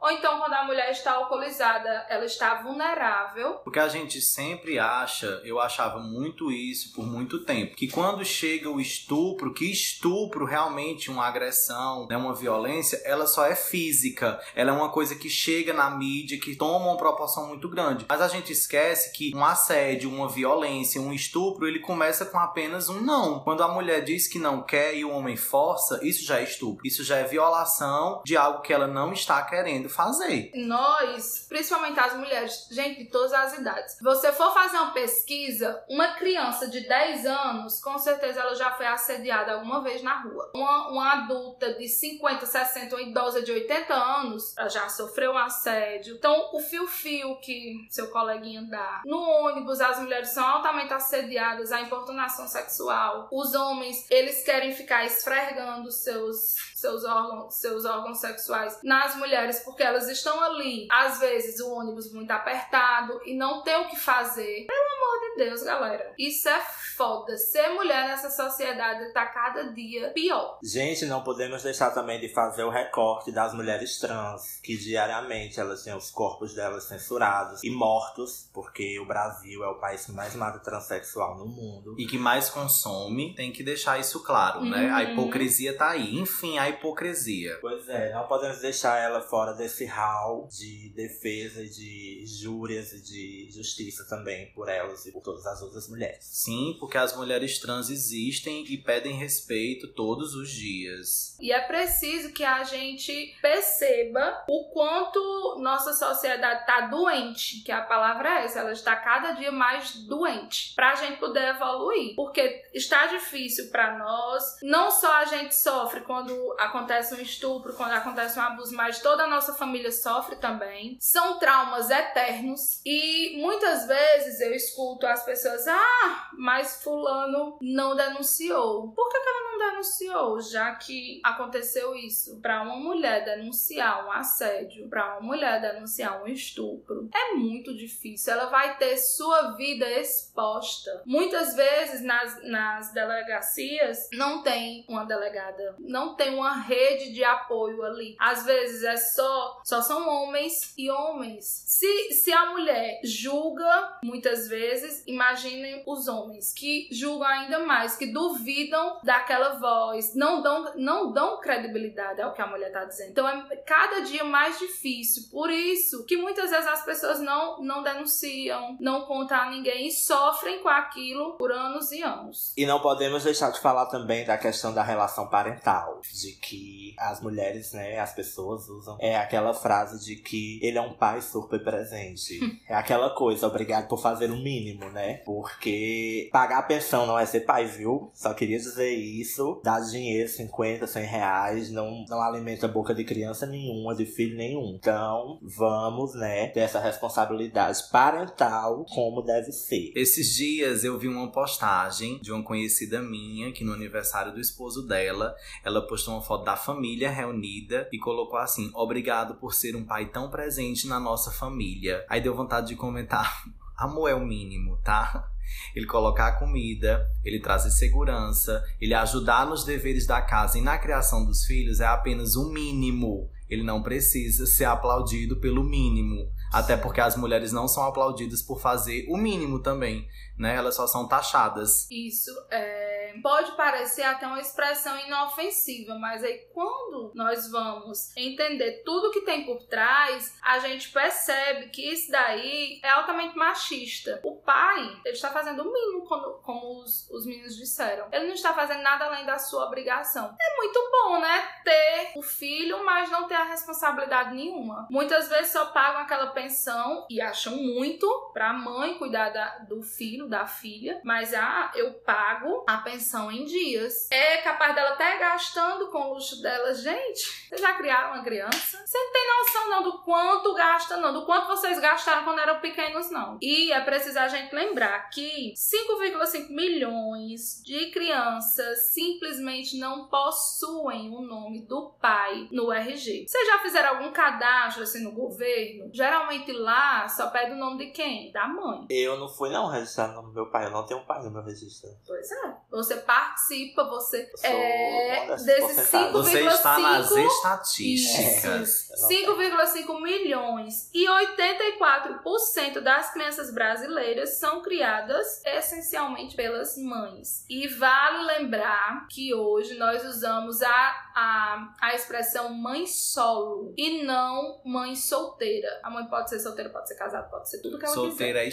Ou então, quando a mulher está alcoolizada, ela está vulnerável. Porque a gente sempre acha, eu achava muito isso por muito tempo, que quando chega o estupro, que estupro realmente uma agressão, né, uma violência, ela só é física. Ela é uma coisa que chega na mídia, que toma uma proporção muito grande. Mas a gente esquece que um assédio, uma violência, um estupro, ele começa com apenas um não. Quando a mulher diz que não quer e o homem força, isso já é estupro. Isso já é violação de algo que ela não está querendo fazer. Nós, principalmente as mulheres, gente de todas as idades, você for fazer uma pesquisa, uma criança de 10 anos, com certeza ela já foi assediada alguma vez na rua. Uma, uma adulta de 50, 60, uma idosa de 80 anos, ela já sofreu um assédio. Então, o fio-fio que seu coleguinha dá. No ônibus, as mulheres são altamente assediadas, a importunação sexual. Os homens, eles querem ficar esfregando seus, seus, órgãos, seus órgãos sexuais nas mulheres, porque elas estão ali, às vezes, o ônibus muito apertado e não tem o que fazer. Pelo amor de Deus, galera. Isso é foda. Ser mulher nessa sociedade tá cada dia pior. Gente, não podemos deixar também de fazer o recorte das mulheres trans, que diariamente elas têm os corpos delas censurados e mortos, porque o Brasil é o país que mais mata transexual no mundo. e que mais consome, tem que deixar isso claro, né? A Uhum. hipocrisia tá aí. Enfim, a hipocrisia. Pois é, não podemos deixar ela fora desse hall de defesa e de júrias e de justiça também por elas e por todas as outras mulheres. Sim, porque as mulheres trans existem e pedem respeito todos os dias. E é preciso que a gente perceba o quanto nossa sociedade tá doente, que a palavra é essa, ela está cada dia mais doente, pra gente poder evoluir. Porque está difícil pra nós, não só a gente sofre quando acontece um estupro, quando acontece um abuso, mas toda a nossa família sofre também. São traumas eternos e muitas vezes eu escuto as pessoas: "Ah, mas fulano não denunciou". Por que, que ela não denunciou, já que aconteceu isso? Pra uma mulher denunciar um assédio, pra uma mulher denunciar um estupro, é muito difícil. Ela vai ter sua vida exposta. Muitas vezes nas, nas delegacias não tem uma delegada, não tem uma rede de apoio ali. Às vezes é só só são homens e homens. Se, se a mulher julga muitas vezes, imaginem os homens que julgam ainda mais, que duvidam daquela voz, não dão não dão credibilidade ao que a mulher tá dizendo. Então é cada dia mais difícil. Por isso que muitas vezes as pessoas não não denunciam, não contam a ninguém e sofrem com aquilo por anos e anos. E não podemos deixar de falar também da questão da relação parental, de que as mulheres, né, as pessoas usam é aquela frase de que ele é um pai super presente. é aquela coisa, obrigado por fazer o mínimo, né? Porque pagar a pensão não é ser pai, viu? Só queria dizer isso. Dar dinheiro, 50, 100 reais, não, não alimenta a boca de criança nenhuma, de filho nenhum. Então, vamos, né, ter essa responsabilidade parental como deve ser. Esses dias eu vi uma postagem de uma conhecida minha que no aniversário do esposo dela, ela postou uma foto da família reunida e colocou assim: Obrigado por ser um pai tão presente na nossa família. Aí deu vontade de comentar: <laughs> Amor é o mínimo, tá? Ele colocar a comida, ele trazer segurança, ele ajudar nos deveres da casa e na criação dos filhos é apenas o mínimo. Ele não precisa ser aplaudido pelo mínimo. Até porque as mulheres não são aplaudidas por fazer o mínimo também, né? Elas só são taxadas. Isso é pode parecer até uma expressão inofensiva, mas aí quando nós vamos entender tudo que tem por trás, a gente percebe que isso daí é altamente machista. O pai, ele está fazendo o mínimo, como, como os, os meninos disseram. Ele não está fazendo nada além da sua obrigação. É muito bom, né? Ter o filho, mas não ter a responsabilidade nenhuma. Muitas vezes só pagam aquela pensão e acham muito para a mãe cuidar da, do filho, da filha, mas ah, eu pago a pensão pensão em dias. É capaz dela até gastando com o luxo dela. Gente, vocês já criaram uma criança? Você não tem noção não do quanto gasta, não. Do quanto vocês gastaram quando eram pequenos, não. E é preciso a gente lembrar que 5,5 milhões de crianças simplesmente não possuem o nome do pai no RG. Vocês já fizeram algum cadastro assim no governo? Geralmente lá só pede o nome de quem? Da mãe. Eu não fui não registrar o nome do meu pai. Eu não tenho um pai no meu registro. Pois é. Você você participa, você é desses 5,5 Você está nas estatísticas. 5,5 milhões e 84% das crianças brasileiras são criadas essencialmente pelas mães. E vale lembrar que hoje nós usamos a, a, a expressão mãe solo e não mãe solteira. A mãe pode ser solteira, pode ser casada, pode ser tudo que ela solteira quiser. é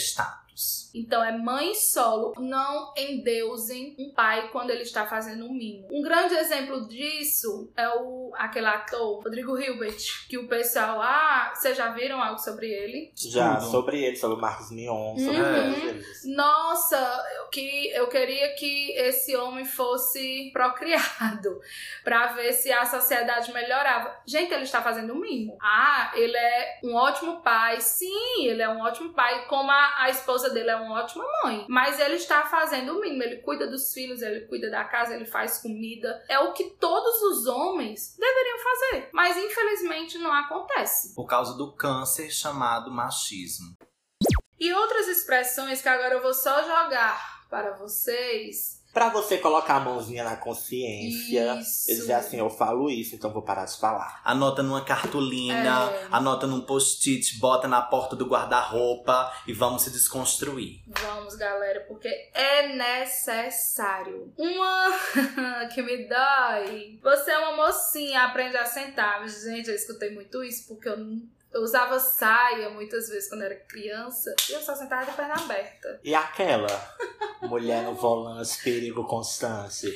Então é mãe solo. Não endeusem um pai quando ele está fazendo o mínimo. Um grande exemplo disso é o aquele ator Rodrigo Hilbert, que o pessoal, ah, vocês já viram algo sobre ele? Já, sobre ele, sobre o Marcos Mion, sobre uhum. Nossa, que, eu queria que esse homem fosse procriado <laughs> para ver se a sociedade melhorava. Gente, ele está fazendo o mínimo. Ah, ele é um ótimo pai. Sim, ele é um ótimo pai, como a, a esposa dele é uma ótima mãe. Mas ele está fazendo o mínimo. Ele cuida dos filhos, ele cuida da casa, ele faz comida. É o que todos os homens deveriam fazer. Mas infelizmente não acontece. Por causa do câncer chamado machismo. E outras expressões que agora eu vou só jogar para vocês Pra você colocar a mãozinha na consciência. Isso. Eu dizer assim, eu falo isso, então vou parar de falar. Anota numa cartolina, é. anota num post-it, bota na porta do guarda-roupa e vamos se desconstruir. Vamos, galera, porque é necessário. Uma <laughs> que me dói. Você é uma mocinha, aprende a sentar. Gente, eu escutei muito isso porque eu eu usava saia muitas vezes quando era criança e eu só sentava de perna aberta. E aquela mulher no volante, perigo constante.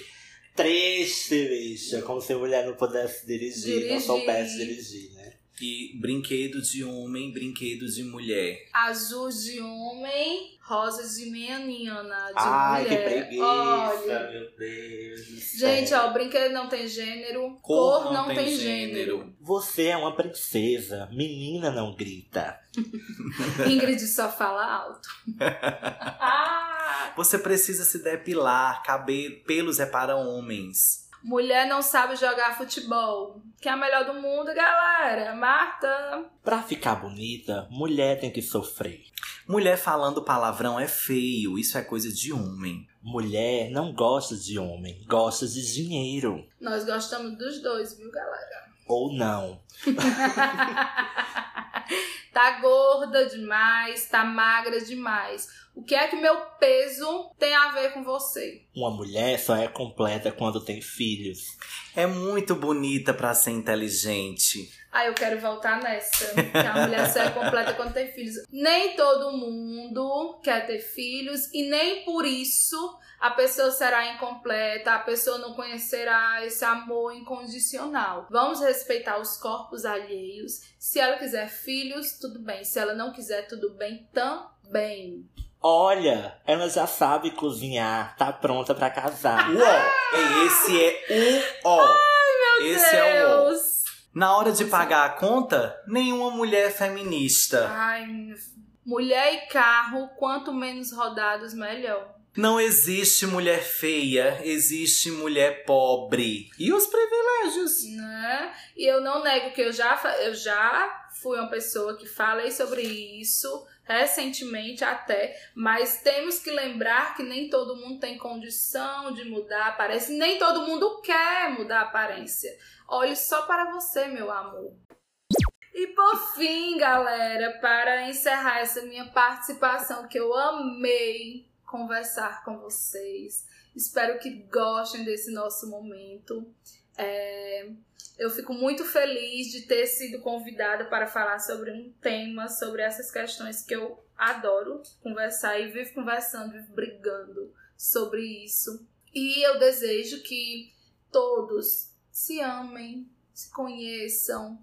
Triste, bicha. Como se a mulher não pudesse dirigir, dirigir. não soubesse dirigir, né? E brinquedo de homem, brinquedo de mulher. Azul de homem, Rosas de menina, de Ai, mulher. que preguiça, Olha. meu Deus. Gente, ó, brinquedo não tem gênero, cor, cor não, não, tem, tem gênero. gênero. Você é uma princesa, menina não grita. <laughs> Ingrid só fala alto. <laughs> ah. Você precisa se depilar, cabelo, pelos é para homens. Mulher não sabe jogar futebol. Que é a melhor do mundo, galera. Marta. Pra ficar bonita, mulher tem que sofrer. Mulher falando palavrão é feio, isso é coisa de homem. Mulher não gosta de homem, gosta de dinheiro. Nós gostamos dos dois, viu, galera? Ou não. <laughs> tá gorda demais, tá magra demais. O que é que meu peso tem a ver com você? Uma mulher só é completa quando tem filhos. É muito bonita para ser inteligente. Aí eu quero voltar nessa. Que a mulher só é completa quando tem filhos. Nem todo mundo quer ter filhos e nem por isso a pessoa será incompleta, a pessoa não conhecerá esse amor incondicional. Vamos respeitar os corpos alheios. Se ela quiser filhos, tudo bem. Se ela não quiser, tudo bem também. Olha, ela já sabe cozinhar, tá pronta pra casar. <laughs> Uó! Esse é o ó. Esse é o ó. Na hora de pagar a conta, nenhuma mulher feminista. Ai, mulher e carro, quanto menos rodados, melhor. Não existe mulher feia, existe mulher pobre. E os privilégios? né? E eu não nego que eu já, eu já fui uma pessoa que falei sobre isso recentemente até, mas temos que lembrar que nem todo mundo tem condição de mudar a aparência, nem todo mundo quer mudar a aparência. Olhe só para você, meu amor. E por fim, galera, para encerrar essa minha participação que eu amei conversar com vocês. Espero que gostem desse nosso momento. É, eu fico muito feliz de ter sido convidada para falar sobre um tema, sobre essas questões que eu adoro conversar e vivo conversando, vivo brigando sobre isso. E eu desejo que todos se amem, se conheçam,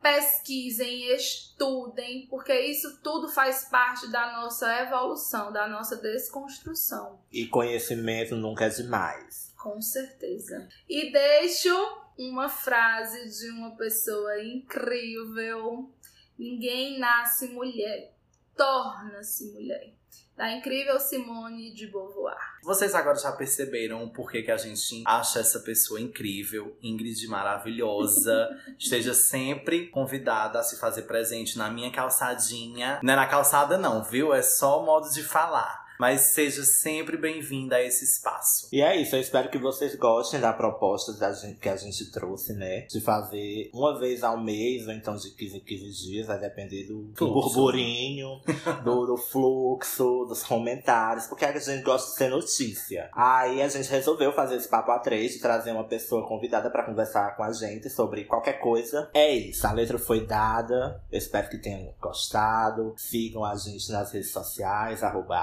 pesquisem, estudem, porque isso tudo faz parte da nossa evolução, da nossa desconstrução. E conhecimento nunca é demais. Com certeza. E deixo uma frase de uma pessoa incrível. Ninguém nasce mulher, torna-se mulher. Da incrível Simone de Beauvoir. Vocês agora já perceberam o porquê que a gente acha essa pessoa incrível, Ingrid maravilhosa. <laughs> Esteja sempre convidada a se fazer presente na minha calçadinha. Não é na calçada, não, viu? É só o modo de falar. Mas seja sempre bem-vinda a esse espaço. E é isso, eu espero que vocês gostem da proposta da gente- que a gente trouxe, né? De fazer uma vez ao mês, ou então de 15 em 15 dias, vai depender do, do Fluxo. burburinho, <laughs> do, do fluxo, dos comentários, porque a gente gosta de ser notícia. Aí a gente resolveu fazer esse papo a três, de trazer uma pessoa convidada pra conversar com a gente sobre qualquer coisa. É isso, a letra foi dada, eu espero que tenham gostado. Sigam a gente nas redes sociais, arroba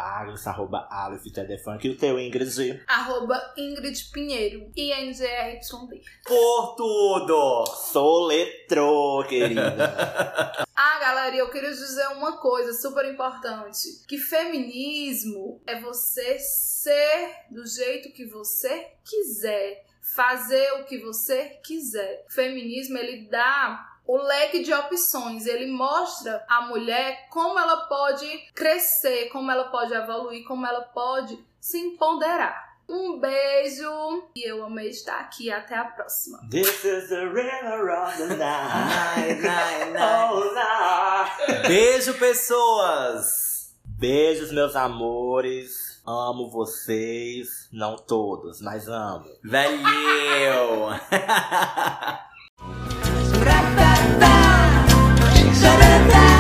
Agnes, arroba Aleph Telefunk. E o teu, Ingrid? Arroba Ingrid Pinheiro. INGRYD. Por tudo! Soletrou, querida. <laughs> Ah, galera, eu queria dizer uma coisa super importante: que feminismo é você ser do jeito que você quiser, fazer o que você quiser. O feminismo ele dá o leque de opções, ele mostra a mulher como ela pode crescer, como ela pode evoluir, como ela pode se empoderar. Um beijo e eu amei estar aqui. Até a próxima. This is the river of the night. Night, night, night. Oh, night. Beijo, pessoas! Beijos, meus amores. Amo vocês. Não todos, mas amo. Valeu! <laughs> soledad.